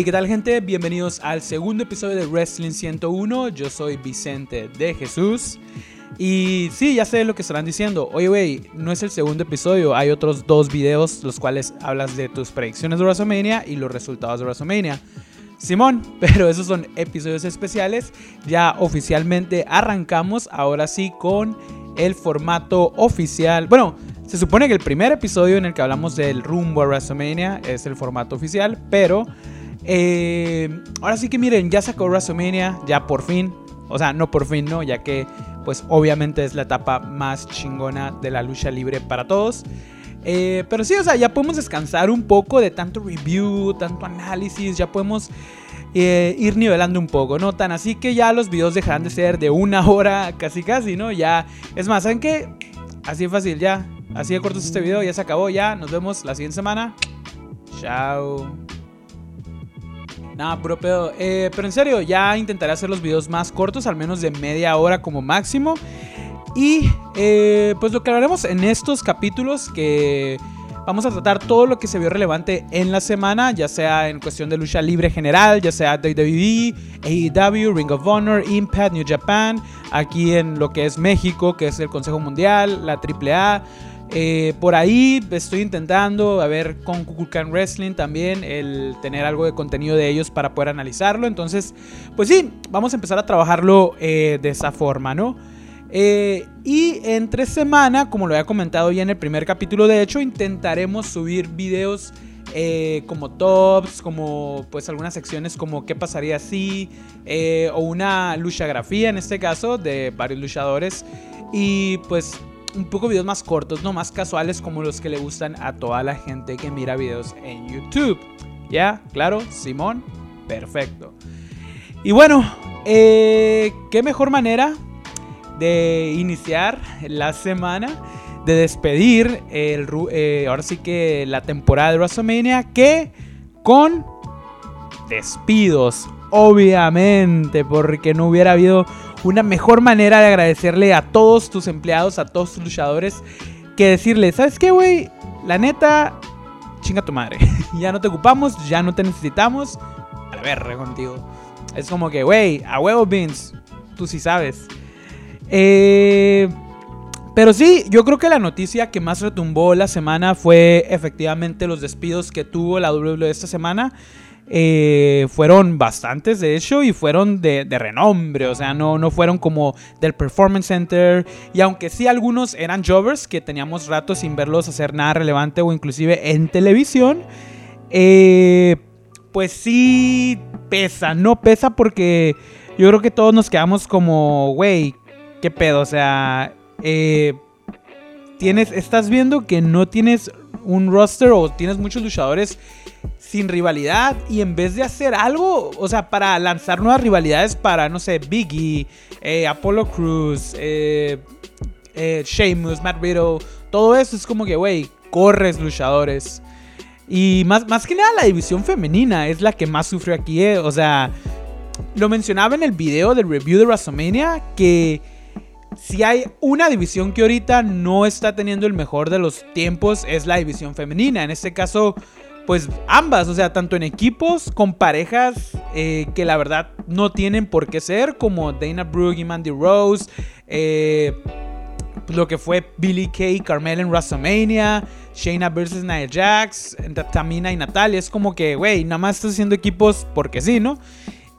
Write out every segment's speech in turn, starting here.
Hey, ¿qué tal gente? Bienvenidos al segundo episodio de Wrestling 101. Yo soy Vicente de Jesús. Y sí, ya sé lo que estarán diciendo. Oye, güey, no es el segundo episodio. Hay otros dos videos los cuales hablas de tus predicciones de WrestleMania y los resultados de WrestleMania. Simón, pero esos son episodios especiales. Ya oficialmente arrancamos ahora sí con el formato oficial. Bueno, se supone que el primer episodio en el que hablamos del rumbo a WrestleMania es el formato oficial, pero eh, ahora sí que miren, ya sacó WrestleMania, ya por fin. O sea, no por fin, ¿no? Ya que, pues obviamente es la etapa más chingona de la lucha libre para todos. Eh, pero sí, o sea, ya podemos descansar un poco de tanto review, tanto análisis, ya podemos eh, ir nivelando un poco, ¿no? Tan así que ya los videos dejarán de ser de una hora casi casi, ¿no? Ya, es más, ¿saben qué? Así de fácil, ya. Así de corto es este video, ya se acabó, ya. Nos vemos la siguiente semana. Chao. Nada, puro. Eh, pero en serio, ya intentaré hacer los videos más cortos, al menos de media hora como máximo. Y eh, pues lo que hablaremos en estos capítulos que vamos a tratar todo lo que se vio relevante en la semana, ya sea en cuestión de lucha libre general, ya sea WWE, AEW, Ring of Honor, Impact, New Japan, aquí en lo que es México, que es el Consejo Mundial, la AAA. Eh, por ahí estoy intentando, a ver, con Kukulkan Wrestling también, el tener algo de contenido de ellos para poder analizarlo. Entonces, pues sí, vamos a empezar a trabajarlo eh, de esa forma, ¿no? Eh, y entre semana, como lo había comentado ya en el primer capítulo, de hecho, intentaremos subir videos como tops, como pues algunas secciones como qué pasaría si, o una luchografía en este caso de varios luchadores. Y pues un poco videos más cortos, no más casuales como los que le gustan a toda la gente que mira videos en YouTube. ¿Ya? Claro, Simón, perfecto. Y bueno, eh, qué mejor manera de iniciar la semana, de despedir el, eh, ahora sí que la temporada de WrestleMania, que con despidos, obviamente, porque no hubiera habido una mejor manera de agradecerle a todos tus empleados, a todos tus luchadores, que decirle, ¿sabes qué, güey? La neta, chinga tu madre. ya no te ocupamos, ya no te necesitamos. A la verga contigo. Es como que, güey, a huevo Vince, tú sí sabes. Eh, pero sí, yo creo que la noticia que más retumbó la semana fue efectivamente los despidos que tuvo la WWE esta semana. Eh, fueron bastantes, de hecho, y fueron de, renombre. O sea, no, no fueron como del Performance Center. Y aunque sí algunos eran jobbers, que teníamos rato sin verlos hacer nada relevante o inclusive en televisión, eh, pues sí pesa. No pesa porque yo creo que todos nos quedamos como, güey, ¿qué pedo? O sea, eh, tienes, estás viendo que no tienes un roster o tienes muchos luchadores sin rivalidad y en vez de hacer algo, o sea, para lanzar nuevas rivalidades para, no sé, Biggie, eh, Apollo Cruz, eh, eh, Matt Riddle, todo eso es como que, güey, corres luchadores. Y más, más que nada la división femenina es la que más sufrió aquí, o sea, lo mencionaba en el video del review de WrestleMania que si hay una división que ahorita no está teniendo el mejor de los tiempos es la división femenina. En este caso, pues ambas, o sea, tanto en equipos con parejas eh, que la verdad no tienen por qué ser, como Dana Brooke y Mandy Rose, eh, lo que fue Billy Kay y Carmel en WrestleMania, Shayna versus Nia Jax, Tamina y Natalia, es como que, güey, nada más estás haciendo equipos porque sí, ¿no?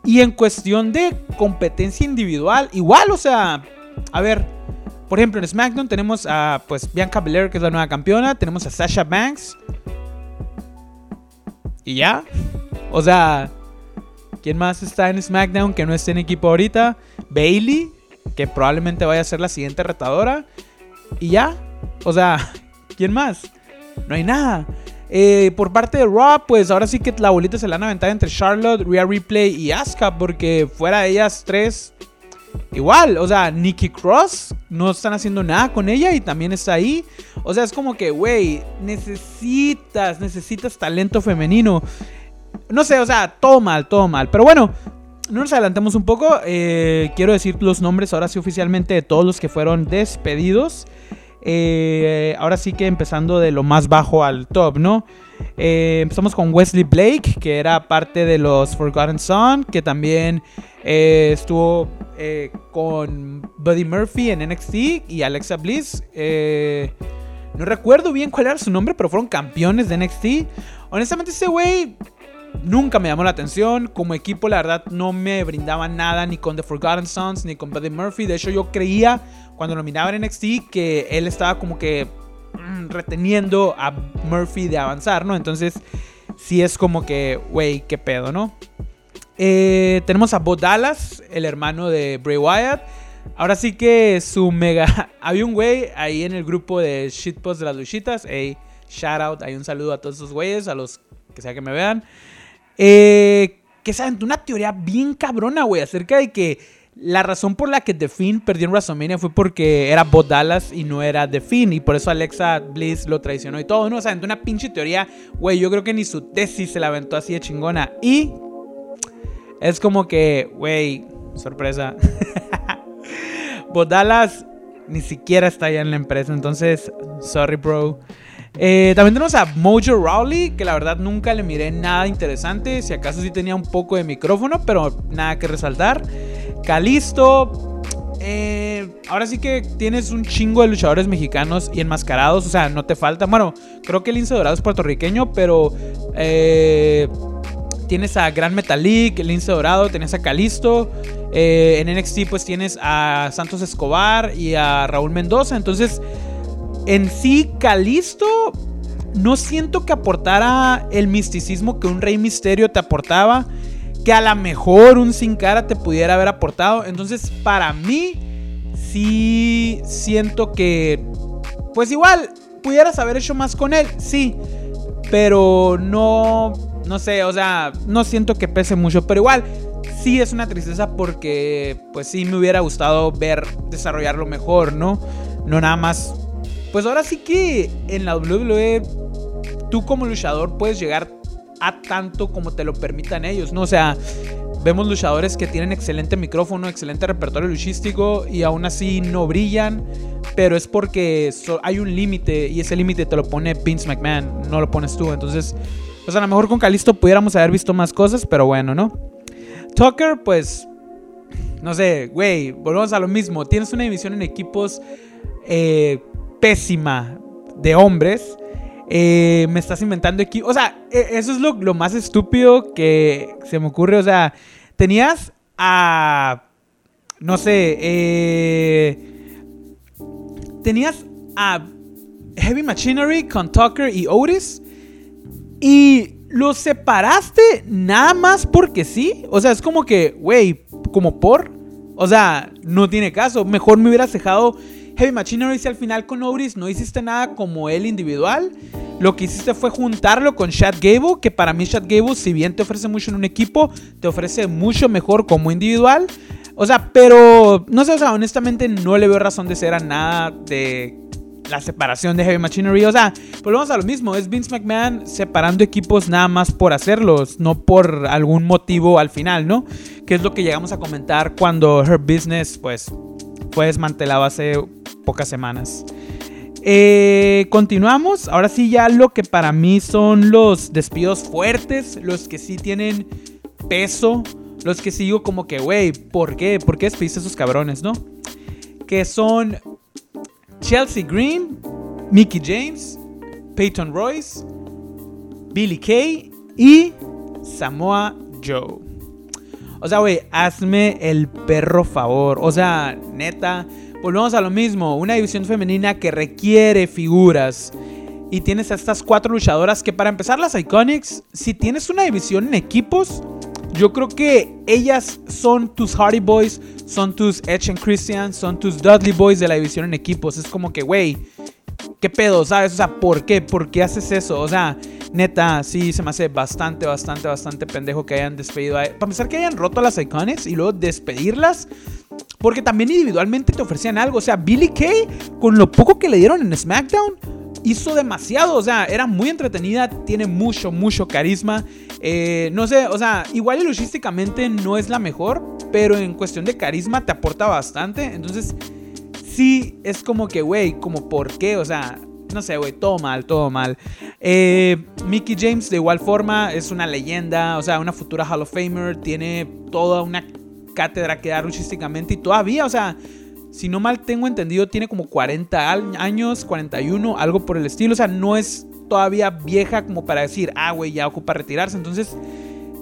Y en cuestión de competencia individual, igual, o sea, a ver, por ejemplo, en SmackDown tenemos a pues Bianca Belair, que es la nueva campeona, tenemos a Sasha Banks, y ya. O sea, ¿quién más está en SmackDown que no esté en equipo ahorita? Bailey, que probablemente vaya a ser la siguiente retadora. Y ya. O sea, ¿quién más? No hay nada. Eh, por parte de Raw, pues ahora sí que la bolita se la han aventado entre Charlotte, Rhea Replay y Asuka, porque fuera de ellas tres, igual, o sea, Nikki Cross no están haciendo nada con ella y también está ahí. O sea, es como que, güey, necesitas, necesitas talento femenino. No sé, o sea, todo mal, todo mal. Pero bueno, no nos adelantemos un poco. Eh, quiero decir los nombres ahora sí oficialmente de todos los que fueron despedidos. Eh, ahora sí que empezando de lo más bajo al top, ¿no? Eh, empezamos con Wesley Blake, que era parte de los Forgotten Son, que también eh, estuvo con Buddy Murphy en NXT y Alexa Bliss. no recuerdo bien cuál era su nombre, pero fueron campeones de NXT. Honestamente, ese güey nunca me llamó la atención. Como equipo, la verdad, no me brindaba nada ni con The Forgotten Sons ni con Buddy Murphy. De hecho, yo creía cuando lo miraba en NXT que él estaba como que mm, reteniendo a Murphy de avanzar, ¿no? Entonces, sí es como que, güey, qué pedo, ¿no? Eh, tenemos a Bo Dallas, el hermano de Bray Wyatt. Ahora sí que su mega. Había un güey ahí en el grupo de shitpost de las luchitas. Hey, shout out. Hay un saludo a todos esos güeyes, a los que sea que me vean. Eh, que saben, una teoría bien cabrona, güey, acerca de que la razón por la que The Finn perdió en WrestleMania fue porque era Bo Dallas y no era The Finn. Y por eso Alexa Bliss lo traicionó y todo, ¿no? O sea, una pinche teoría, güey, yo creo que ni su tesis se la aventó así de chingona. Y es como que, güey, sorpresa. Bo Dallas ni siquiera está allá en la empresa. Entonces, sorry, bro. Eh, también tenemos a Mojo Rowley, que la verdad nunca le miré nada interesante. Si acaso sí tenía un poco de micrófono, pero nada que resaltar. Calisto. Eh, ahora sí que tienes un chingo de luchadores mexicanos y enmascarados. O sea, no te falta. Bueno, creo que el Lince Dorado es puertorriqueño, pero. Eh, tienes a Gran Metalik, Lince Dorado, tienes a Calisto. en NXT, pues tienes a Santos Escobar y a Raúl Mendoza. Entonces en sí, Calisto no siento que aportara el misticismo que un Rey Misterio te aportaba, que a lo mejor un Sin Cara te pudiera haber aportado. Entonces, para mí, sí siento que, pues igual, pudieras haber hecho más con él, sí, pero no, no sé, o sea, no siento que pese mucho, pero igual. Sí es una tristeza porque pues sí me hubiera gustado ver desarrollarlo mejor, ¿no? No nada más pues ahora sí que en la WWE tú como luchador puedes llegar a tanto como te lo permitan ellos, ¿no? O sea, vemos luchadores que tienen excelente micrófono, excelente repertorio luchístico y aún así no brillan, pero es porque hay un límite y ese límite te lo pone Vince McMahon, no lo pones tú. Entonces, pues a lo mejor con Calisto pudiéramos haber visto más cosas, pero bueno, ¿no? Tucker, pues, no sé, güey, volvemos a lo mismo. Tienes una división en equipos eh, pésima de hombres. Eh, me estás inventando aquí. O sea, e, eso es lo, más estúpido que se me ocurre. O sea, tenías a. No sé. Eh, tenías a Heavy Machinery con Tucker y Otis. Y los separaste nada más porque sí. O sea, es como que, güey, como por. O sea, no tiene caso. Mejor me hubieras dejado Heavy Machinery si al final con Oris no hiciste nada como él individual. Lo que hiciste fue juntarlo con Chad Gable, que para mí Chad Gable, si bien te ofrece mucho en un equipo, te ofrece mucho mejor como individual. O sea, pero no sé, o sea, honestamente no le veo razón de ser a nada de la separación de Heavy Machinery. O sea, volvemos a lo mismo. Es Vince McMahon separando equipos nada más por hacerlos, no por algún motivo al final, ¿no? Que es lo que llegamos a comentar cuando Her Business, pues, fue desmantelado hace pocas semanas. Eh, continuamos. Ahora sí, ya lo que para mí son los despidos fuertes, los que sí tienen peso, los que sigo como que, güey, ¿por qué? ¿Por qué despidiste a esos cabrones, no? Que son Chelsea Green, Mickey James, Peyton Royce, Billy Kay y Samoa Joe. O sea, güey, hazme el perro favor. O sea, neta, volvemos a lo mismo. Una división femenina que requiere figuras. Y tienes a estas cuatro luchadoras que para empezar las Iconics, si tienes una división en equipos, yo creo que ellas son tus Hardy Boys, son tus Edge and Christian, son tus Dudley Boys de la división en equipos. Es como que, güey, ¿qué pedo? ¿Sabes? O sea, ¿por qué? ¿Por qué haces eso? O sea, neta, sí se me hace bastante, bastante, bastante pendejo que hayan despedido a... Para pensar que hayan roto a las Iconics y luego despedirlas. Porque también individualmente te ofrecían algo. O sea, Billy Kay, con lo poco que le dieron en SmackDown, hizo demasiado. O sea, era muy entretenida, tiene mucho, mucho carisma. Eh, no sé, o sea, igual y logísticamente no es la mejor, pero en cuestión de carisma te aporta bastante. Entonces, sí es como que, güey, como por qué, o sea, no sé, güey, todo mal, todo mal. Eh, Mickey James, de igual forma, es una leyenda, o sea, una futura Hall of Famer, tiene toda una cátedra que dar luchísticamente y todavía, o sea, si no mal tengo entendido, tiene como 40 años, 41, algo por el estilo, o sea, no es todavía vieja como para decir, ah, güey, ya ocupa retirarse, entonces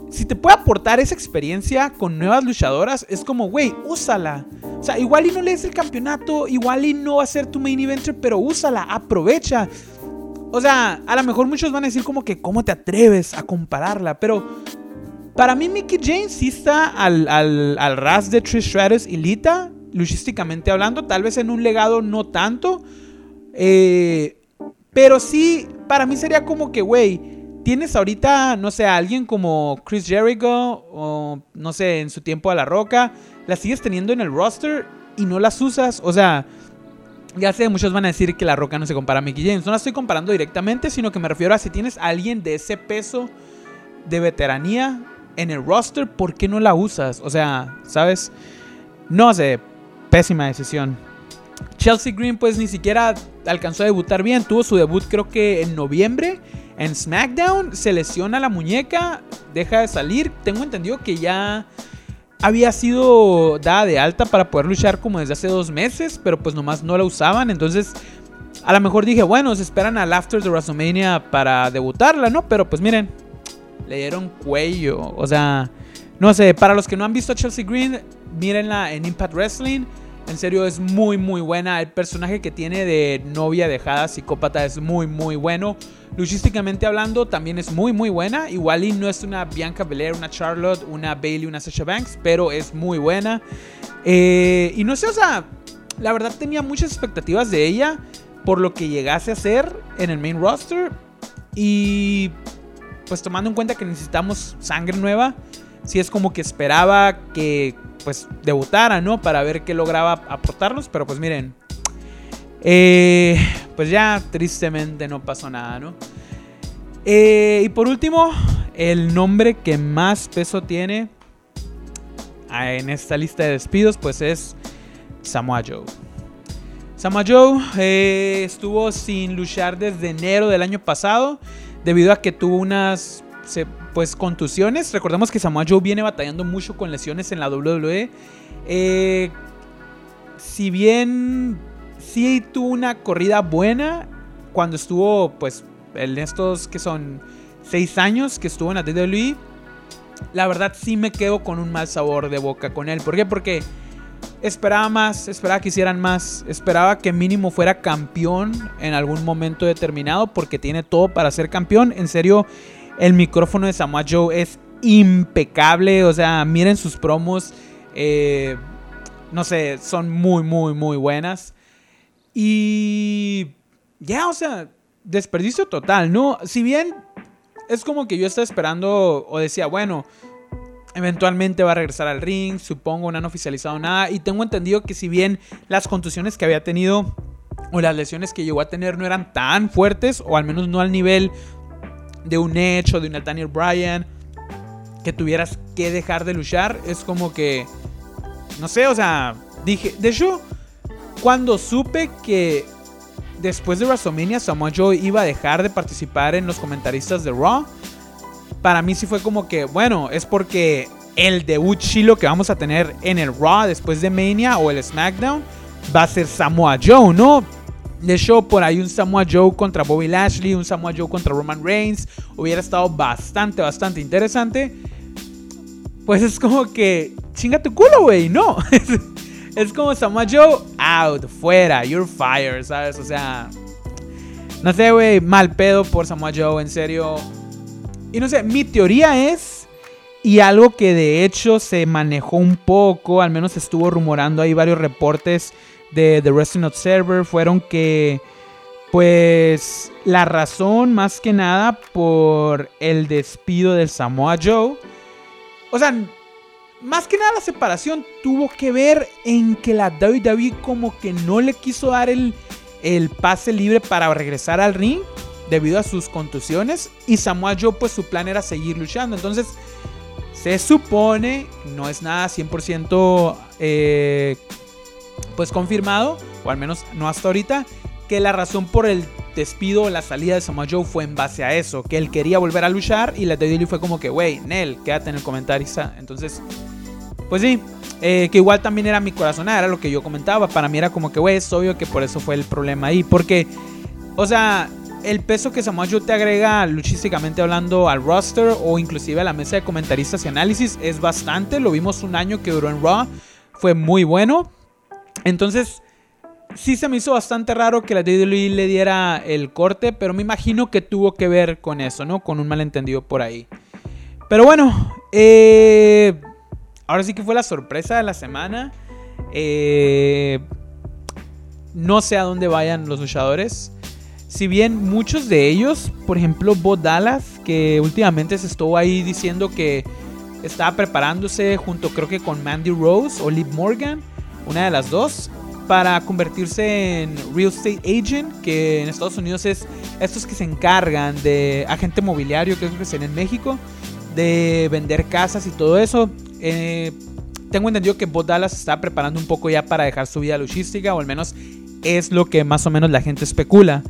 si te puede aportar esa experiencia con nuevas luchadoras, es como, güey, úsala. O sea, igual y no lees el campeonato, igual y no va a ser tu main eventer, pero úsala, aprovecha. O sea, a lo mejor muchos van a decir como que, ¿cómo te atreves a compararla? Pero para mí Mickey James sí está al, al, ras de Trish Stratus y Lita, luchísticamente hablando, tal vez en un legado no tanto. Eh, pero sí, para mí sería como que, güey, tienes ahorita, no sé, a alguien como Chris Jericho o no sé, en su tiempo a La Roca, la sigues teniendo en el roster y no las usas, o sea, ya sé, muchos van a decir que La Roca no se compara a Mickey James, no la estoy comparando directamente, sino que me refiero a si tienes a alguien de ese peso de veteranía en el roster, ¿por qué no la usas? O sea, ¿sabes? No sé, pésima decisión. Chelsea Green pues ni siquiera alcanzó a debutar bien, tuvo su debut creo que en noviembre en SmackDown se lesiona la muñeca, deja de salir. Tengo entendido que ya había sido dada de alta para poder luchar como desde hace dos meses, pero pues nomás no la usaban. Entonces, a lo mejor dije, bueno, se esperan al after de WrestleMania para debutarla, ¿no? Pero pues miren, le dieron cuello. O sea, no sé, para los que no han visto a Chelsea Green, mírenla en Impact Wrestling. En serio, es muy, muy buena. El personaje que tiene de novia dejada psicópata es muy, muy bueno. Luchísticamente hablando, también es muy, muy buena. Igual y no es una Bianca Belair, una Charlotte, una Bailey, una Sasha Banks, pero es muy buena. Eh, y no sé, o sea, la verdad tenía muchas expectativas de ella por lo que llegase a ser en el main roster. Y pues tomando en cuenta que necesitamos sangre nueva, si es como que esperaba que pues debutara, ¿no? Para ver qué lograba aportarnos, pero pues miren, eh, pues ya tristemente no pasó nada, ¿no? Eh, y por último, el nombre que más peso tiene ah, en esta lista de despidos, pues es Samoa Joe. Samoa Joe eh, estuvo sin luchar desde enero del año pasado debido a que tuvo unas pues contusiones. Recordemos que Samoa Joe viene batallando mucho con lesiones en la WWE. Eh, si bien sí tuvo una corrida buena cuando estuvo, pues, en estos que son seis años que estuvo en la WWE, la verdad sí me quedo con un mal sabor de boca con él. ¿Por qué? Porque esperaba más, esperaba que hicieran más, esperaba que mínimo fuera campeón en algún momento determinado porque tiene todo para ser campeón. En serio, el micrófono de Samoa Joe es impecable. O sea, miren sus promos. Eh, no sé, son muy, muy, muy buenas. Y ya, o sea, desperdicio total, ¿no? Si bien es como que yo estaba esperando o decía, bueno, eventualmente va a regresar al ring, supongo, no han oficializado nada. Y tengo entendido que si bien las contusiones que había tenido o las lesiones que llegó a tener no eran tan fuertes, o al menos no al nivel de un hecho, de un Nathaniel Bryan, que tuvieras que dejar de luchar, es como que, no sé, o sea, dije, de hecho, cuando supe que después de WrestleMania Samoa Joe iba a dejar de participar en los comentaristas de Raw, para mí sí fue como que, bueno, es porque el debut chilo que vamos a tener en el Raw después de Mania o el SmackDown va a ser Samoa Joe, ¿no? De show por ahí un Samoa Joe contra Bobby Lashley, un Samoa Joe contra Roman Reigns, hubiera estado bastante, bastante interesante. Pues es como que, chinga tu culo, güey, no. es como Samoa Joe, out, fuera, you're fired, ¿sabes? O sea, no sé, güey, mal pedo por Samoa Joe, en serio. Y no sé, mi teoría es, y algo que de hecho se manejó un poco, al menos estuvo rumorando ahí varios reportes de The Wrestling Observer fueron que, pues, la razón más que nada por el despido del Samoa Joe, o sea, más que nada la separación tuvo que ver en que la WWE como que no le quiso dar el, el pase libre para regresar al ring debido a sus contusiones y Samoa Joe pues su plan era seguir luchando. Entonces se supone, no es nada 100% eh, pues confirmado, o al menos no hasta ahorita, que la razón por el despido la salida de Samoa Joe fue en base a eso, que él quería volver a luchar y la WWE fue como que, wey, Nel, quédate en el comentarista. Entonces, pues sí, eh, que igual también era mi corazón, era lo que yo comentaba. Para mí era como que, wey, es obvio que por eso fue el problema ahí. Porque, o sea, el peso que Samoa Joe te agrega luchísticamente hablando al roster o inclusive a la mesa de comentaristas y análisis es bastante. Lo vimos un año que duró en Raw, fue muy bueno. Entonces, sí se me hizo bastante raro que la WWE le diera el corte, pero me imagino que tuvo que ver con eso, ¿no? Con un malentendido por ahí. Pero bueno, eh, ahora sí que fue la sorpresa de la semana. Eh, no sé a dónde vayan los luchadores. Si bien muchos de ellos, por ejemplo, Bo Dallas, que últimamente se estuvo ahí diciendo que estaba preparándose junto creo que con Mandy Rose o Liv Morgan, una de las dos, para convertirse en real estate agent, que en Estados Unidos es estos que se encargan de agente mobiliario, que es que se en México, de vender casas y todo eso. Eh, tengo entendido que Bo Dallas está preparando un poco ya para dejar su vida luchística, o al menos es lo que más o menos la gente especula.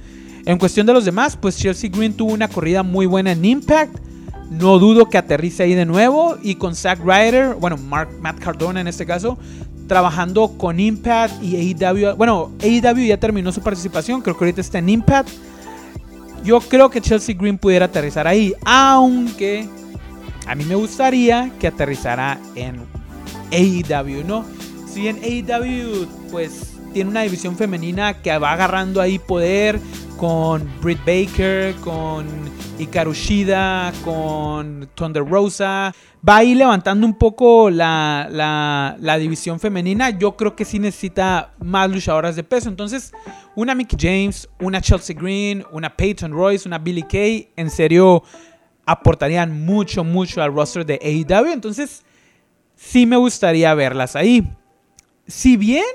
En cuestión de los demás, pues Chelsea Green tuvo una corrida muy buena en Impact. No dudo que aterrice ahí de nuevo. Y con Zack Ryder, bueno, Mark, Matt Cardona en este caso, trabajando con Impact y AEW. Bueno, AEW ya terminó su participación, creo que ahorita está en Impact. Yo creo que Chelsea Green pudiera aterrizar ahí, aunque a mí me gustaría que aterrizara en AEW, ¿no? Si en AEW, pues tiene una división femenina que va agarrando ahí poder, con Britt Baker, con Hikaru Shida, con Thunder Rosa. Va a ir levantando un poco la, la, división femenina. Yo creo que sí necesita más luchadoras de peso. Entonces, una Mickey James, una Chelsea Green, una Peyton Royce, una Billy Kay, en serio aportarían mucho, mucho al roster de AEW. Entonces, sí me gustaría verlas ahí. Si bien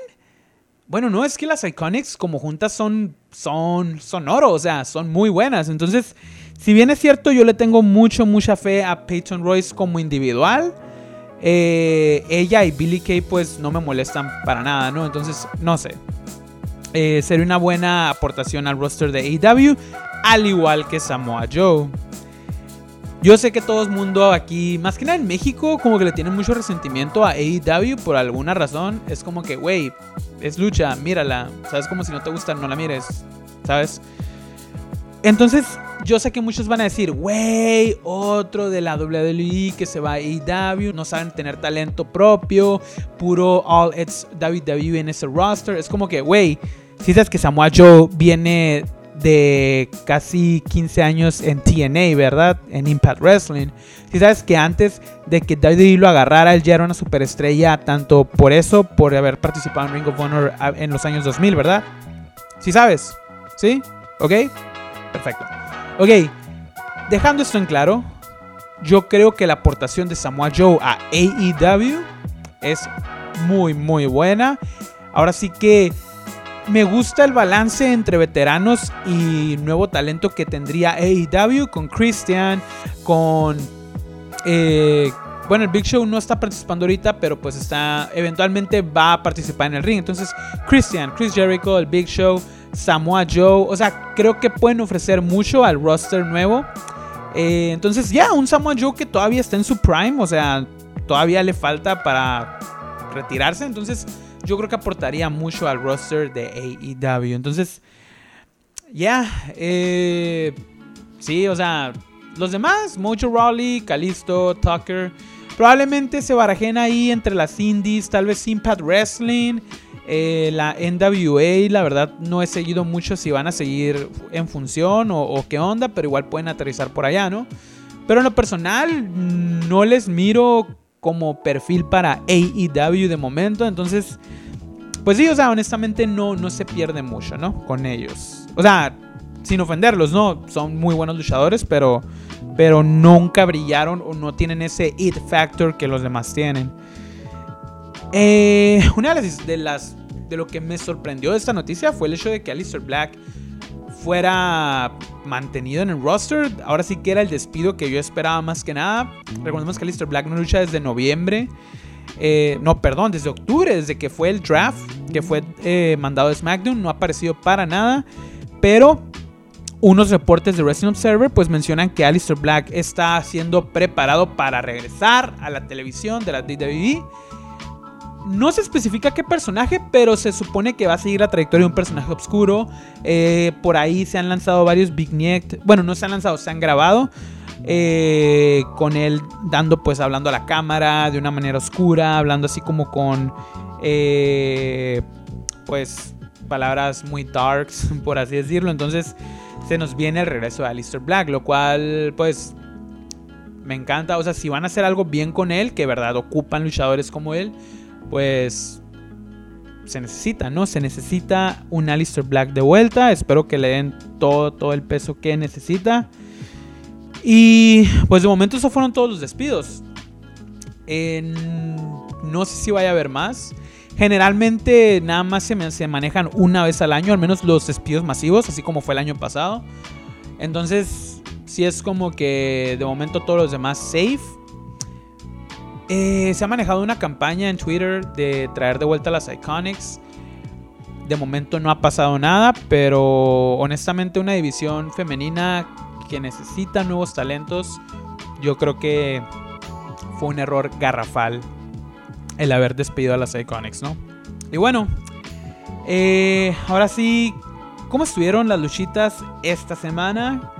bueno, no, es que las Iconics como juntas son, son, son oro, o sea, son muy buenas. Entonces, si bien es cierto, yo le tengo mucho, mucha fe a Peyton Royce como individual. Eh, ella y Billy Kay pues no me molestan para nada, ¿no? Entonces, no sé. Eh, sería una buena aportación al roster de AEW, al igual que Samoa Joe. Yo sé que todo el mundo aquí, más que nada en México, como que le tiene mucho resentimiento a AEW por alguna razón. Es como que, güey, es lucha, mírala. ¿Sabes? Como si no te gusta, no la mires. ¿Sabes? Entonces, yo sé que muchos van a decir, güey, otro de la WWE que se va a AEW, no saben tener talento propio, puro all it's WWE en ese roster. Es como que, güey, si sabes que Samoa Joe viene de casi 15 años en TNA, ¿verdad? En Impact Wrestling. Si sabes que antes de que WWE lo agarrara, él ya era una superestrella, tanto por eso, por haber participado en Ring of Honor en los años 2000, ¿verdad? Si sabes, ¿sí? ¿Ok? Perfecto. Ok, dejando esto en claro, yo creo que la aportación de Samoa Joe a AEW es muy, muy buena. Ahora sí que me gusta el balance entre veteranos y nuevo talento que tendría AEW con Christian, con... Eh, bueno, el Big Show no está participando ahorita, pero pues está... Eventualmente va a participar en el ring. Entonces, Christian, Chris Jericho, el Big Show, Samoa Joe. O sea, creo que pueden ofrecer mucho al roster nuevo. Eh, entonces, ya, un Samoa Joe que todavía está en su prime. O sea, todavía le falta para retirarse. Entonces yo creo que aportaría mucho al roster de AEW. Entonces, ya, eh, sí, o sea, los demás, Mojo Rawley, Kalisto, Tucker, probablemente se barajen ahí entre las indies, tal vez Impact Wrestling, eh, la NWA, la verdad no he seguido mucho si van a seguir en función o, o, qué onda, pero igual pueden aterrizar por allá, ¿no? Pero en lo personal, no les miro como perfil para AEW de momento. Entonces, pues sí, o sea, honestamente no, no se pierde mucho, ¿no? Con ellos. O sea, sin ofenderlos, ¿no? Son muy buenos luchadores, pero, pero nunca brillaron o no tienen ese it factor que los demás tienen. Eh, una de de las de lo que me sorprendió de esta noticia fue el hecho de que Alistair Black fuera mantenido en el roster. Ahora sí que era el despido que yo esperaba más que nada. Recordemos que Alistair Black no lucha desde noviembre. Eh, no, perdón, desde octubre, desde que fue el draft, que fue eh, mandado de SmackDown, no ha aparecido para nada. Pero unos reportes de Wrestling Observer pues mencionan que Alistair Black está siendo preparado para regresar a la televisión de la WWE. No se especifica qué personaje, pero se supone que va a seguir la trayectoria de un personaje oscuro. Eh, por ahí se han lanzado varios vignettes. Bueno, no se han lanzado, se han grabado. Eh, con él dando, pues, hablando a la cámara de una manera oscura, hablando así como con, eh, pues, palabras muy darks, por así decirlo. Entonces, se nos viene el regreso de Alistair Black, lo cual, pues, me encanta. O sea, si van a hacer algo bien con él, que verdad ocupan luchadores como él, pues se necesita, ¿no? Se necesita un Alistair Black de vuelta. Espero que le den todo, todo el peso que necesita. Y pues de momento esos fueron todos los despidos. no sé si vaya a haber más. Generalmente nada más se, manejan una vez al año, al menos los despidos masivos, así como fue el año pasado. Entonces, si es como que de momento todos los demás safe. Eh, se ha manejado una campaña en Twitter de traer de vuelta las Iconics. De momento no ha pasado nada, pero honestamente una división femenina que necesita nuevos talentos, yo creo que fue un error garrafal el haber despedido a las Iconics, ¿no? Y bueno, eh, ahora sí, ¿cómo estuvieron las luchitas esta semana?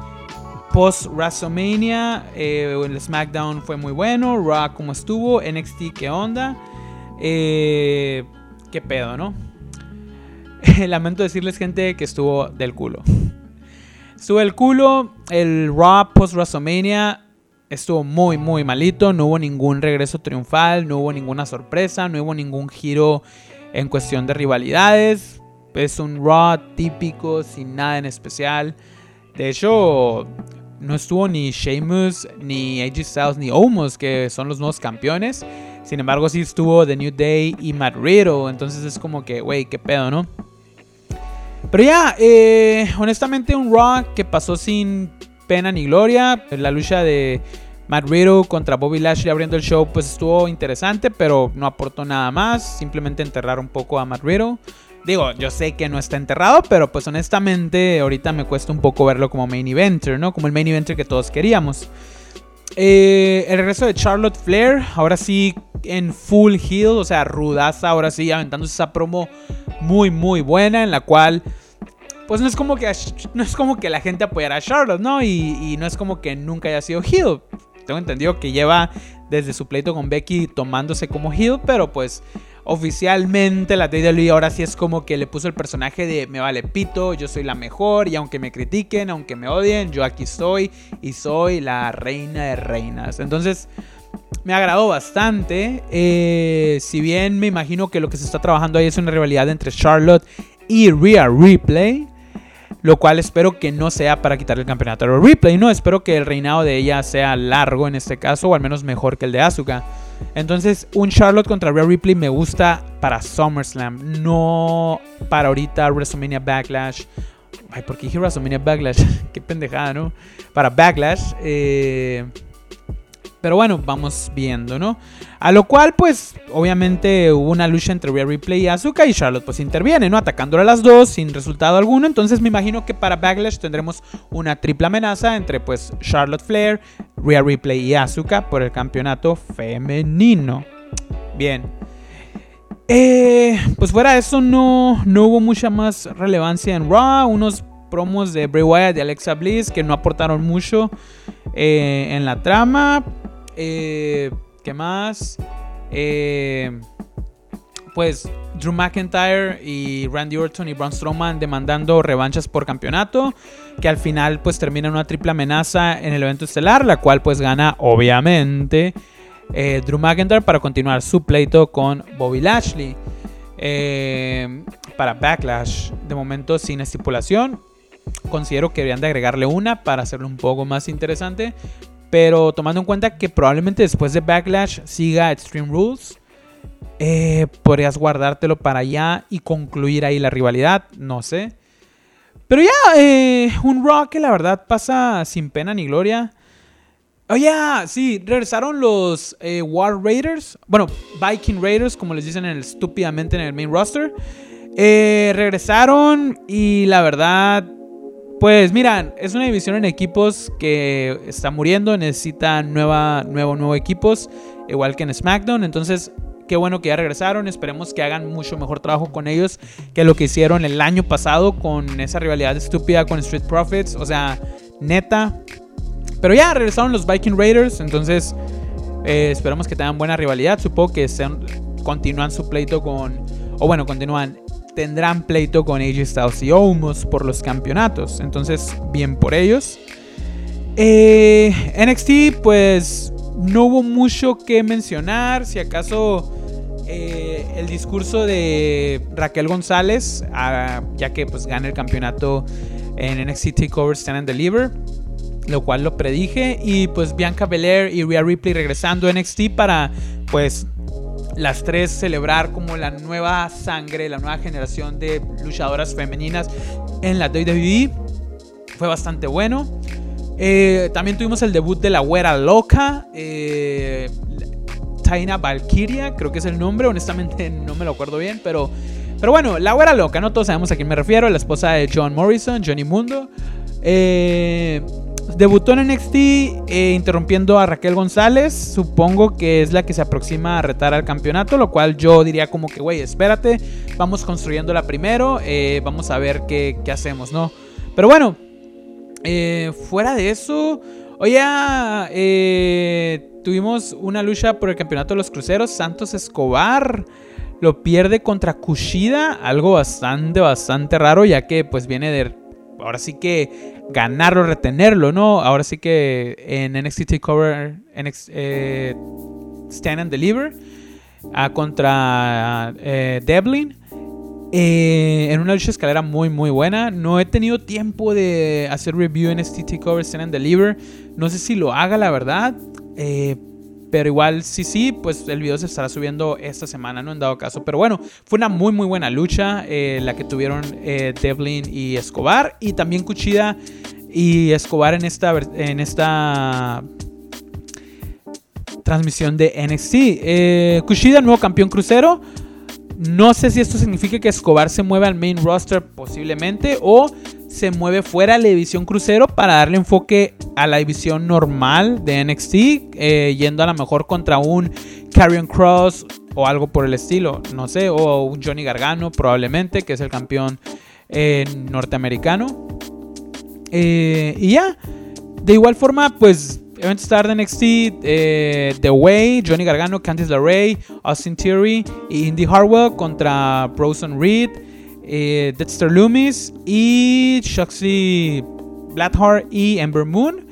Post WrestleMania, eh, el SmackDown fue muy bueno, Raw como estuvo, NXT qué onda, eh, qué pedo, ¿no? Lamento decirles gente que estuvo del culo. Estuvo del culo, el Raw post WrestleMania estuvo muy muy malito, no hubo ningún regreso triunfal, no hubo ninguna sorpresa, no hubo ningún giro en cuestión de rivalidades. Es un Raw típico, sin nada en especial. De hecho, no estuvo ni Sheamus, ni AJ Styles, ni Omos, que son los nuevos campeones. Sin embargo, sí estuvo The New Day y Matt Riddle. Entonces es como que, wey, qué pedo, ¿no? Pero ya, eh, honestamente, un Raw que pasó sin pena ni gloria. La lucha de Matt Riddle contra Bobby Lashley abriendo el show, pues estuvo interesante, pero no aportó nada más. Simplemente enterrar un poco a Matt Riddle. Digo, yo sé que no está enterrado, pero pues honestamente ahorita me cuesta un poco verlo como main eventer, ¿no? Como el main eventer que todos queríamos. Eh, el regreso de Charlotte Flair, ahora sí en full heel, o sea, rudaza, ahora sí aventándose esa promo muy, muy buena, en la cual, pues no es como que, no es como que la gente apoyara a Charlotte, ¿no? Y, y no es como que nunca haya sido heel. Tengo entendido que lleva desde su pleito con Becky tomándose como heel, pero pues oficialmente la WWE ahora sí es como que le puso el personaje de me vale pito, yo soy la mejor y aunque me critiquen, aunque me odien, yo aquí estoy y soy la reina de reinas. Entonces me agradó bastante. Eh, si bien me imagino que lo que se está trabajando ahí es una rivalidad entre Charlotte y Rhea Ripley. Lo cual espero que no sea para quitar el campeonato a Ripley. No, espero que el reinado de ella sea largo en este caso. O al menos mejor que el de Asuka. Entonces, un Charlotte contra Rhea Ripley me gusta para SummerSlam, no para ahorita WrestleMania Backlash. Ay, ¿por qué dije WrestleMania Backlash? qué pendejada, ¿no? Para Backlash. Eh, pero bueno, vamos viendo, ¿no? A lo cual, pues, obviamente hubo una lucha entre Rhea Ripley y Asuka y Charlotte pues interviene, ¿no? Atacándole a las dos sin resultado alguno. Entonces me imagino que para Backlash tendremos una triple amenaza entre pues Charlotte Flair, Rhea Ripley y Asuka por el campeonato femenino. Bien. Eh, pues fuera de eso no, no hubo mucha más relevancia en Raw. Unos promos de Bray Wyatt y Alexa Bliss que no aportaron mucho eh, en la trama. Eh, ¿Qué más? Eh, pues Drew McIntyre y Randy Orton y Braun Strowman demandando revanchas por campeonato, que al final pues termina en una triple amenaza en el evento estelar, la cual pues gana obviamente eh, Drew McIntyre para continuar su pleito con Bobby Lashley. para Backlash, de momento sin estipulación, considero que deberían de agregarle una para hacerlo un poco más interesante, pero tomando en cuenta que probablemente después de Backlash siga Extreme Rules, eh, podrías guardártelo para allá y concluir ahí la rivalidad, no sé. Pero ya, eh, un Raw que la verdad pasa sin pena ni gloria. Oye, sí, regresaron los eh, War Raiders. Bueno, Viking Raiders, como les dicen estúpidamente en el main roster. Regresaron y la verdad, pues miran, es una división en equipos que está muriendo, necesita nueva, nuevo, nuevo equipos, igual que en SmackDown. Entonces, qué bueno que ya regresaron. Esperemos que hagan mucho mejor trabajo con ellos que lo que hicieron el año pasado con esa rivalidad estúpida con Street Profits. O sea, neta, pero ya regresaron los Viking Raiders, entonces eh, esperamos que tengan buena rivalidad. Supongo que sean, continúan su pleito con, o bueno, continúan, tendrán pleito con AJ Styles y Omos por los campeonatos. Entonces, bien por ellos. Eh, NXT, pues no hubo mucho que mencionar. Si acaso eh, el discurso de Raquel González, ah, ya que pues gana el campeonato en NXT TakeOver Stand and Deliver lo cual lo predije. Y pues Bianca Belair y Rhea Ripley regresando a NXT para pues las tres celebrar como la nueva sangre, la nueva generación de luchadoras femeninas en la WWE. Fue bastante bueno. Eh, también tuvimos el debut de la güera loca. Eh, Taina Valkyria, creo que es el nombre. Honestamente no me lo acuerdo bien, pero, pero bueno, la güera loca, no todos sabemos a quién me refiero. La esposa de John Morrison, Johnny Mundo. Eh, Debutó en NXT eh, interrumpiendo a Raquel González. Supongo que es la que se aproxima a retar al campeonato. Lo cual yo diría como que, güey, espérate. Vamos construyéndola primero. Eh, vamos a ver qué, hacemos, ¿no? Pero bueno. Eh, fuera de eso. Oye, tuvimos una lucha por el campeonato de los cruceros. Santos Escobar lo pierde contra Kushida. Algo bastante, bastante raro. Ya que pues viene de ahora sí que ganarlo, retenerlo, ¿no? Ahora sí que en NXT TakeOver, NXT, eh, Stand and Deliver, ah, contra eh, Devlin. Eh, en una lucha escalera muy muy buena. No he tenido tiempo de hacer review en NXT TakeOver Stand and Deliver. No sé si lo haga la verdad. Eh, pero igual, sí, sí, pues el video se estará subiendo esta semana, no en dado caso. Pero bueno, fue una muy, muy buena lucha eh, la que tuvieron eh, Devlin y Escobar. Y también Cuchida y Escobar en esta, en esta transmisión de NXT. Eh, Kushida, nuevo campeón crucero. No sé si esto significa que Escobar se mueva al main roster posiblemente o se mueve fuera de la división crucero para darle enfoque a la división normal de NXT, eh, yendo a lo mejor contra un Carrion Cross o algo por el estilo, no sé, o un Johnny Gargano probablemente, que es el campeón eh, norteamericano. Eh, y ya, de igual forma, pues Event Star de NXT, The Way, Johnny Gargano, Candice LeRae, Austin Theory y Indy Harwell contra Bronson Reed eh, Dexter Loomis y Shoxy Blackheart y Ember Moon.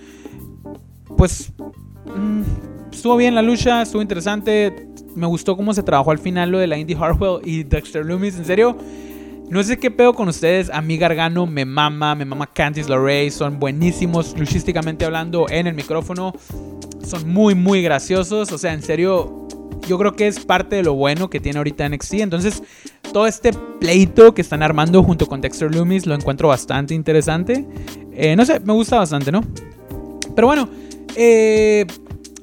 Pues mm, estuvo bien la lucha, estuvo interesante. Me gustó cómo se trabajó al final lo de la Indy Hartwell y Dexter Loomis. En serio, no sé qué pedo con ustedes. A mí Gargano me mama, me mama Candice LeRae. Son buenísimos luchísticamente hablando en el micrófono. Son muy, muy graciosos. O sea, en serio, yo creo que es parte de lo bueno que tiene ahorita NXT. Entonces, todo este pleito que están armando junto con Dexter Loomis lo encuentro bastante interesante. Eh, no sé, me gusta bastante, ¿no? Pero bueno, eh,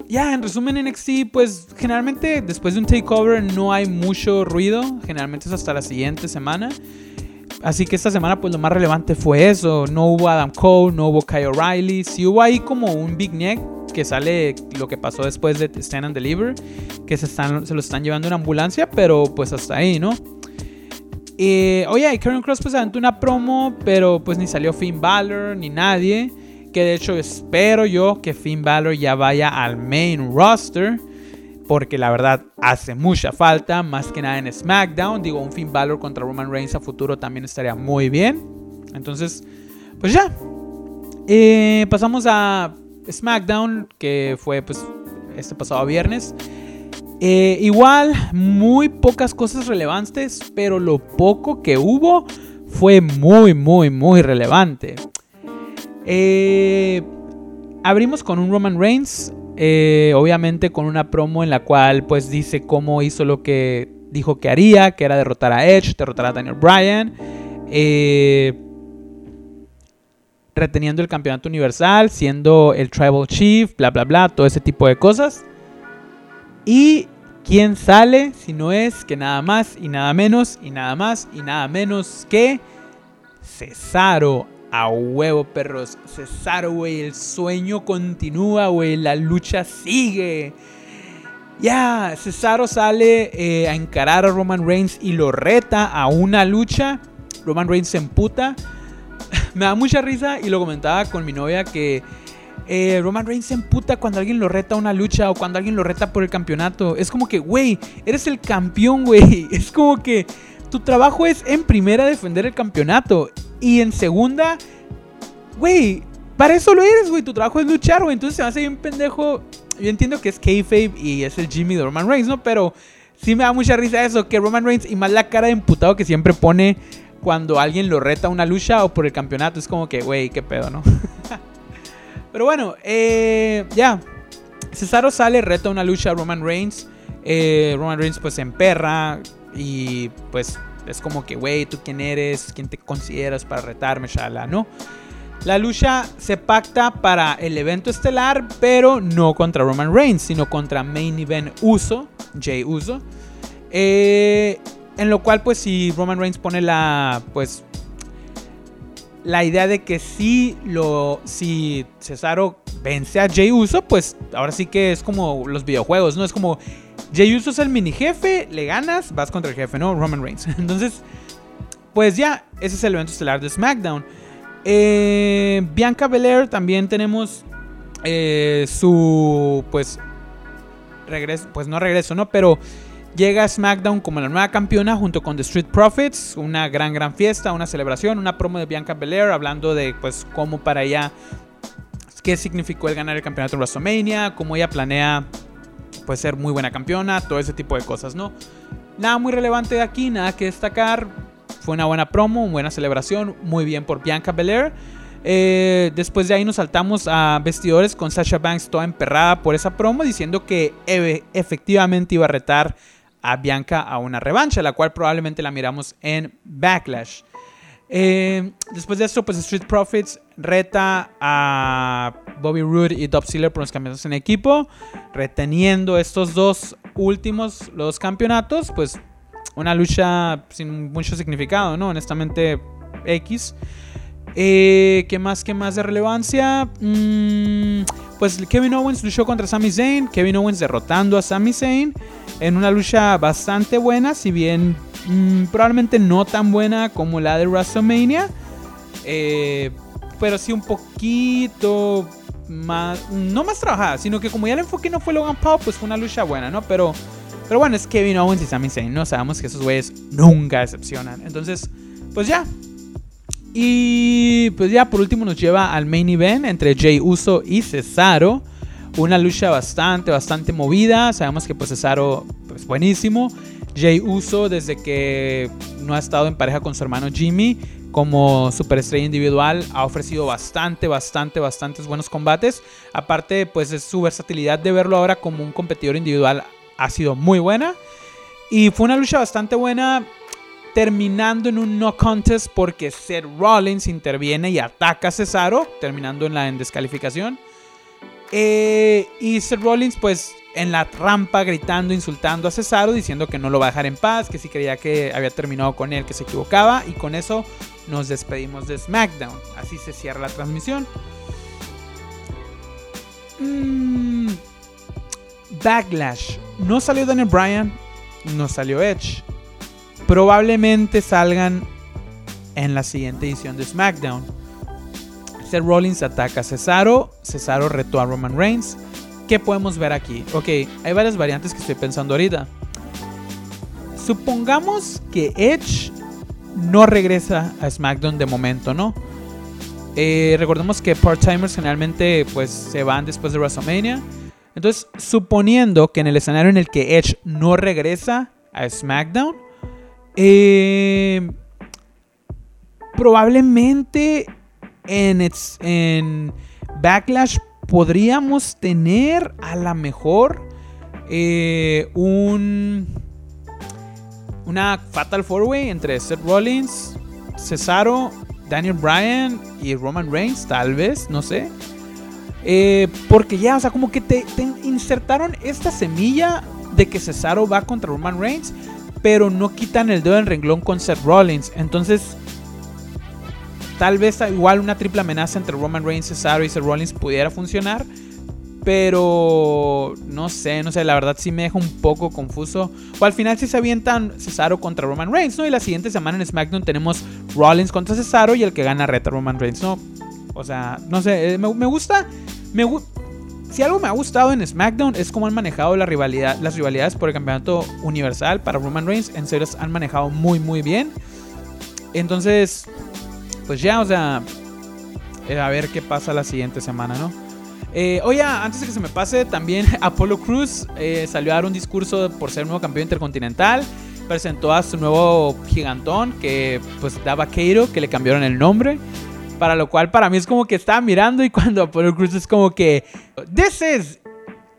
ya en resumen NXT, pues generalmente después de un takeover no hay mucho ruido. Generalmente es hasta la siguiente semana. Así que esta semana pues lo más relevante fue eso. No hubo Adam Cole, no hubo Kyle O'Reilly. Sí hubo ahí como un Big Neck que sale lo que pasó después de Stand and Deliver. Que se, están, se lo están llevando en ambulancia, pero pues hasta ahí, ¿no? Eh, oye, Karen Cross pues aventó una promo, pero pues ni salió Finn Balor ni nadie. Que de hecho espero yo que Finn Balor ya vaya al main roster. Porque la verdad hace mucha falta, más que nada en SmackDown. Digo, un Finn Balor contra Roman Reigns a futuro también estaría muy bien. Entonces, pues ya. Eh, pasamos a SmackDown, que fue pues este pasado viernes. Eh, igual, muy pocas cosas relevantes, pero lo poco que hubo fue muy, muy, muy relevante. Eh, abrimos con un Roman Reigns, eh, obviamente con una promo en la cual pues dice cómo hizo lo que dijo que haría, que era derrotar a Edge, derrotar a Daniel Bryan. reteniendo el campeonato universal, siendo el Tribal Chief, bla, bla, bla, todo ese tipo de cosas. Y quién sale si no es que nada más y nada menos y nada más y nada menos que Cesaro. A huevo, perros. Cesaro, güey. El sueño continúa, güey. La lucha sigue. Ya, Cesaro sale eh, a encarar a Roman Reigns y lo reta a una lucha. Roman Reigns se emputa. Me da mucha risa y lo comentaba con mi novia que eh, Roman Reigns se emputa cuando alguien lo reta a una lucha o cuando alguien lo reta por el campeonato. Es como que, güey, eres el campeón, güey. Es como que tu trabajo es en primera defender el campeonato y en segunda, güey, para eso lo eres, güey. Tu trabajo es luchar, güey. Entonces se me hace bien pendejo yo entiendo que es kayfabe y es el Jimmy de Roman Reigns, ¿no? Pero sí me da mucha risa eso, que Roman Reigns y más la cara de imputado que siempre pone cuando alguien lo reta a una lucha o por el campeonato. Es como que, güey, qué pedo, ¿no? Pero bueno, eh, ya. Cesaro sale, reta una lucha a Roman Reigns. Eh, Roman Reigns pues se emperra y pues es como que, güey, ¿tú quién eres? ¿Quién te consideras para retarme? Shala, ¿no? La lucha se pacta para el evento estelar, pero no contra Roman Reigns, sino contra Main Event Uso, Jay Uso. Eh, en lo cual, pues, si Roman Reigns pone la, pues, la idea de que si lo, si Cesaro vence a Jay Uso, pues, ahora sí que es como los videojuegos, ¿no? Es como Jay Uso es el mini jefe, le ganas, vas contra el jefe, ¿no? Roman Reigns. Entonces, pues ya, ese es el evento estelar de SmackDown. Eh, Bianca Belair también tenemos eh, su pues regreso, pues no regreso, ¿no? Pero llega SmackDown como la nueva campeona junto con The Street Profits, una gran gran fiesta, una celebración, una promo de Bianca Belair hablando de pues cómo para ella qué significó el ganar el campeonato en WrestleMania, cómo ella planea pues ser muy buena campeona, todo ese tipo de cosas, ¿no? Nada muy relevante de aquí, nada que destacar fue una buena promo, una buena celebración, muy bien por Bianca Belair. Eh, después de ahí nos saltamos a vestidores con Sasha Banks toda emperrada por esa promo, diciendo que efectivamente iba a retar a Bianca a una revancha, la cual probablemente la miramos en Backlash. Eh, después de esto, pues Street Profits reta a Bobby Roode y Top Sealer por los campeonatos en equipo, reteniendo estos dos últimos los campeonatos, pues una lucha sin mucho significado, ¿no? Honestamente, X. Eh, ¿Qué más? ¿Qué más de relevancia? Mm, pues Kevin Owens luchó contra Sami Zayn. Kevin Owens derrotando a Sami Zayn en una lucha bastante buena, si bien mm, probablemente no tan buena como la de WrestleMania. Eh, pero sí un poquito más, no más trabajada, sino que como ya el enfoque no fue Logan Paul, pues fue una lucha buena, ¿no? Pero pero bueno, es Kevin Owens y Sami Zayn, ¿no? Sabemos que esos güeyes nunca decepcionan. Entonces, pues ya. Y pues ya por último nos lleva al main event entre Jay Uso y Cesaro. Una lucha bastante, bastante movida. Sabemos que pues Cesaro, pues buenísimo. Jay Uso, desde que no ha estado en pareja con su hermano Jimmy, como superestrella individual, ha ofrecido bastante, bastante, bastantes buenos combates. Aparte, pues es su versatilidad de verlo ahora como un competidor individual ha sido muy buena. Y fue una lucha bastante buena, terminando en un no contest porque Seth Rollins interviene y ataca a Cesaro, terminando en la descalificación. Eh, y Seth Rollins, pues en la trampa, gritando, insultando a Cesaro, diciendo que no lo va a dejar en paz, que si creía que había terminado con él, que se equivocaba. Y con eso nos despedimos de SmackDown. Así se cierra la transmisión. Mmm Backlash. No salió Daniel Bryan, no salió Edge. Probablemente salgan en la siguiente edición de SmackDown. Seth Rollins ataca a Cesaro. Cesaro retó a Roman Reigns. ¿Qué podemos ver aquí? Ok, hay varias variantes que estoy pensando ahorita. Supongamos que Edge no regresa a SmackDown de momento, ¿no? Eh, recordemos que part-timers generalmente pues se van después de WrestleMania. Entonces, suponiendo que en el escenario en el que Edge no regresa a SmackDown, eh, probablemente en, Backlash podríamos tener a lo mejor eh, un una Fatal Four Way entre Seth Rollins, Cesaro, Daniel Bryan y Roman Reigns, tal vez, no sé. Eh, porque ya, o sea, como que te, insertaron esta semilla de que Cesaro va contra Roman Reigns, pero no quitan el dedo en renglón con Seth Rollins. Entonces, tal vez igual una triple amenaza entre Roman Reigns, Cesaro y Seth Rollins pudiera funcionar. Pero no sé, no sé, la verdad sí me deja un poco confuso. O al final sí se avientan Cesaro contra Roman Reigns, ¿no? Y la siguiente semana en SmackDown tenemos Rollins contra Cesaro y el que gana reta Roman Reigns, ¿no? O sea, no sé, eh, me, gusta. Me, si algo me ha gustado en SmackDown es cómo han manejado la rivalidad, las rivalidades por el campeonato universal para Roman Reigns. En serio, han manejado muy, muy bien. Entonces, pues ya, o sea, eh, a ver qué pasa la siguiente semana, ¿no? Eh, oye, antes de que se me pase, también Apollo Cruz eh, salió a dar un discurso por ser nuevo campeón intercontinental. Presentó a su nuevo gigantón, que pues daba Keiro, que le cambiaron el nombre. Para lo cual para mí es como que estaba mirando y cuando Apollo Cruz es como que... This is...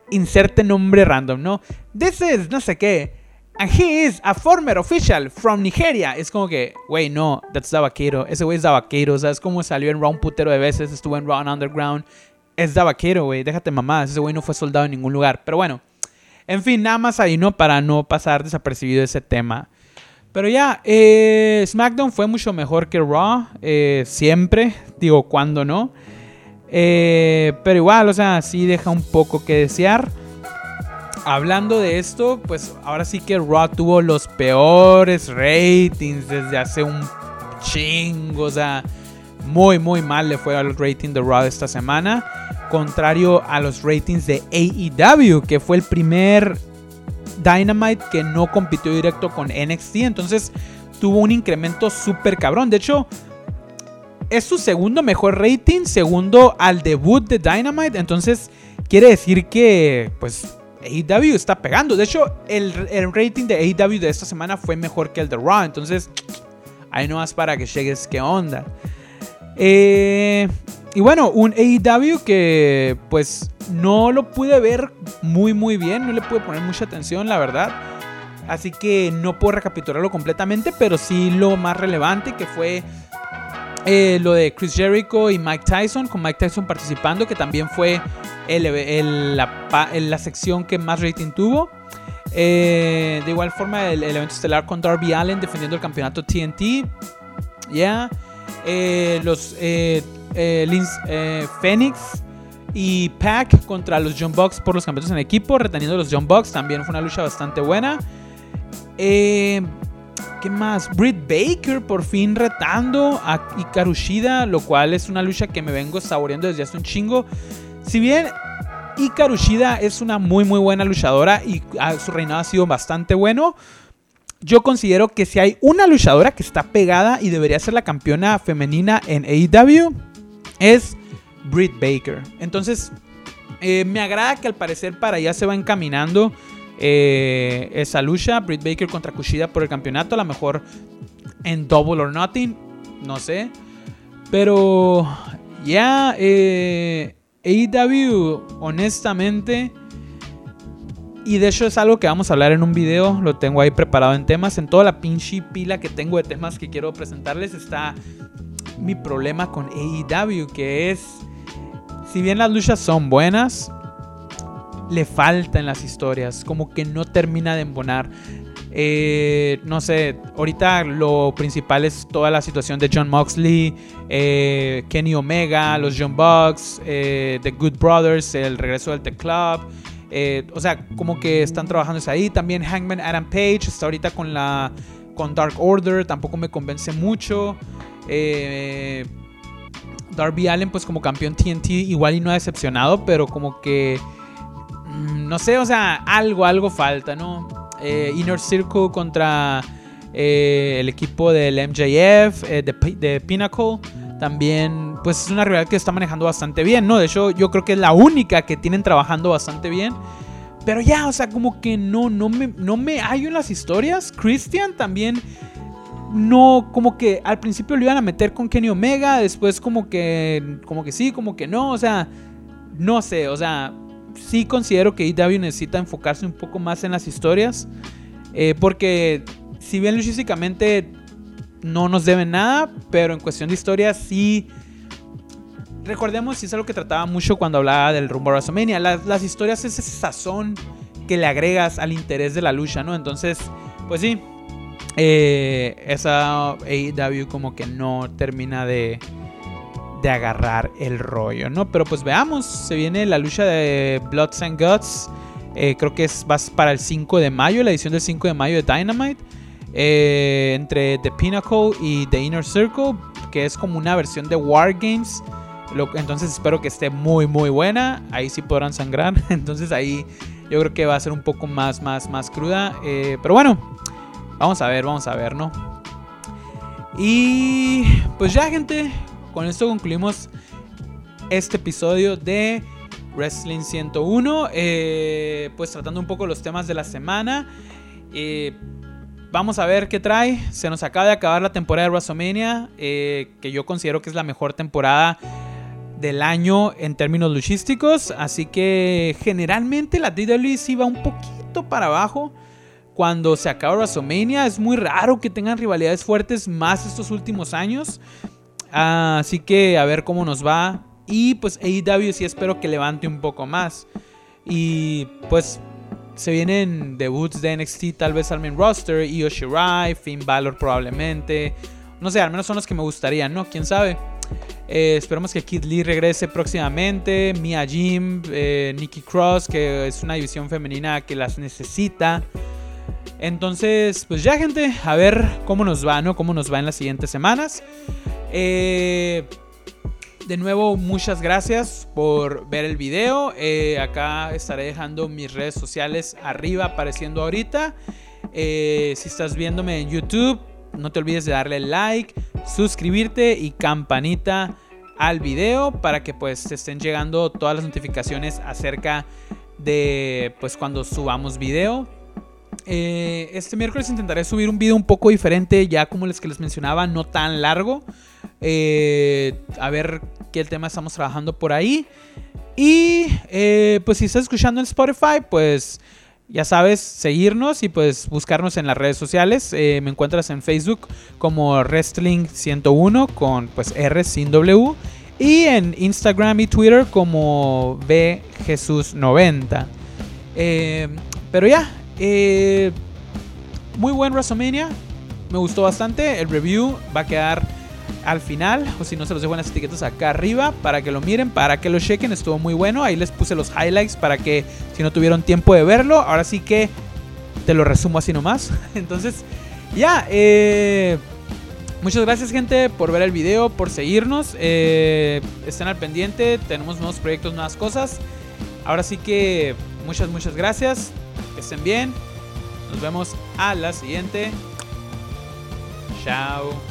Inserte nombre random, ¿no? This is no sé qué. And he is a former official from Nigeria. Es como que, wey, no, that's Davaquero. Ese güey es Davaquero. O sea, es salió en Raw putero de veces. Estuvo en Raw Underground es de vaquero, güey. Déjate mamá. Ese güey no fue soldado en ningún lugar. Pero bueno. En fin, nada más ahí, ¿no? Para no pasar desapercibido ese tema. Pero ya, eh, SmackDown fue mucho mejor que Raw. Eh, siempre. Digo, cuando no. Eh, pero igual, o sea, sí deja un poco que desear. Hablando de esto, pues ahora sí que Raw tuvo los peores ratings desde hace un chingo. O sea, muy, muy mal le fue al rating de Raw esta semana. Contrario a los ratings de AEW, que fue el primer Dynamite que no compitió directo con NXT. Entonces tuvo un incremento súper cabrón. De hecho, es su segundo mejor rating, segundo al debut de Dynamite. Entonces quiere decir que, pues, AEW está pegando. De hecho, el, el rating de AEW de esta semana fue mejor que el de Raw. Entonces, ahí no más para que llegues qué onda. Eh, y bueno, un AEW que pues no lo pude ver muy muy bien, no le pude poner mucha atención, la verdad. Así que no puedo recapitularlo completamente, pero sí lo más relevante que fue eh, lo de Chris Jericho y Mike Tyson, con Mike Tyson participando, que también fue la, sección que más rating tuvo. Eh, de igual forma, el, evento estelar con Darby Allen defendiendo el campeonato TNT. Ya. Eh, los eh, Phoenix y Pack contra los John Bucks por los campeonatos en equipo, reteniendo los John Bucks. También fue una lucha bastante buena. ¿Qué más? Britt Baker por fin retando a Ikarushida, lo cual es una lucha que me vengo saboreando desde hace un chingo. Si bien Ikarushida es una muy muy buena luchadora y ah, su reinado ha sido bastante bueno, yo considero que si hay una luchadora que está pegada y debería ser la campeona femenina en AEW, es Britt Baker. Entonces, eh, me agrada que al parecer para allá se va encaminando eh, esa lucha. Britt Baker contra Kushida por el campeonato. A lo mejor en Double or Nothing. No sé. Pero ya, eh, AEW, honestamente y de hecho es algo que vamos a hablar en un video, lo tengo ahí preparado en temas. En toda la pinche pila que tengo de temas que quiero presentarles está mi problema con AEW, que es, si bien las luchas son buenas, le faltan las historias, como que no termina de embonar. Eh, no sé, ahorita lo principal es toda la situación de John Moxley, eh, Kenny Omega, los John Bucks, eh, The Good Brothers, el regreso del The Club. Eh, o sea, como que están trabajando ahí. También Hangman Adam Page está ahorita con la con Dark Order, tampoco me convence mucho. Eh, Darby Allen, pues como campeón TNT, igual y no ha decepcionado, pero como que. Mm, no sé, o sea, algo, algo falta, ¿no? Eh, Inner Circle contra el equipo del MJF, de, de Pinnacle también, pues es una rivalidad que está manejando bastante bien, ¿no? De hecho, yo creo que es la única que tienen trabajando bastante bien. Pero ya, o sea, como que no, no me, no me hallo en las historias. Christian también no, como que al principio lo iban a meter con Kenny Omega, después como que, como que sí, como que no, o sea, no sé, o sea, sí considero que EW necesita enfocarse un poco más en las historias, eh, porque si bien físicamente no nos deben nada, pero en cuestión de historia sí. Recordemos, si es algo que trataba mucho cuando hablaba del rumbo a WrestleMania. Las, las historias es ese sazón que le agregas al interés de la lucha, ¿no? Entonces, pues sí, eh, esa AEW como que no termina de, de agarrar el rollo, ¿no? Pero pues veamos, se viene la lucha de Bloods and Guts. Eh, creo que es para el 5 de mayo, la edición del 5 de mayo de Dynamite. Eh, entre The Pinnacle y The Inner Circle, que es como una versión de War Games. entonces espero que esté muy muy buena. Ahí sí podrán sangrar. Entonces ahí yo creo que va a ser un poco más más más cruda. pero bueno, Vamos a ver, vamos a ver, ¿no? Y pues ya, gente, con esto concluimos este episodio de Wrestling 101. Eh, pues tratando un poco los temas de la semana. Eh, vamos a ver qué trae. Se nos acaba de acabar la temporada de WrestleMania, eh, que yo considero que es la mejor temporada del año en términos luchísticos. Así que generalmente la WWE va un poquito para abajo cuando se acaba WrestleMania. Es muy raro que tengan rivalidades fuertes más estos últimos años. así que a ver cómo nos va. Y pues AEW sí espero que levante un poco más. Y pues se vienen debuts de NXT tal vez al main roster. Io Shirai, Finn Balor probablemente. No sé, al menos son los que me gustarían, ¿no? ¿Quién sabe? Eh, esperamos que Kid Lee regrese próximamente. Mia Jim, eh, Nikki Cross, que es una división femenina que las necesita. Entonces, pues ya gente, a ver cómo nos va, ¿no? Cómo nos va en las siguientes semanas. Eh, de nuevo, muchas gracias por ver el video. Eh, acá estaré dejando mis redes sociales arriba apareciendo ahorita. Eh, si estás viéndome en YouTube, no te olvides de darle like, suscribirte y campanita al video para que pues te estén llegando todas las notificaciones acerca de pues cuando subamos video. Eh, este miércoles intentaré subir un video un poco diferente, ya como les que les mencionaba, no tan largo. Eh, a ver qué tema estamos trabajando por ahí. Y eh, pues si estás escuchando en Spotify, pues ya sabes, seguirnos y pues buscarnos en las redes sociales. me encuentras en Facebook como Wrestling101 con pues R sin W. Y en Instagram y Twitter como BJesus90. pero ya, eh, muy buen WrestleMania. Me gustó bastante. El review va a quedar al final. O si no, se los dejo en las etiquetas acá arriba para que lo miren, para que lo chequen. Estuvo muy bueno. Ahí les puse los highlights para que si no tuvieron tiempo de verlo, ahora sí que te lo resumo así nomás. Entonces, ya. Eh, muchas gracias, gente, por ver el video, por seguirnos. Eh, estén al pendiente. Tenemos nuevos proyectos, nuevas cosas. Ahora sí que muchas, muchas gracias estén bien. Nos vemos a la siguiente. Chao.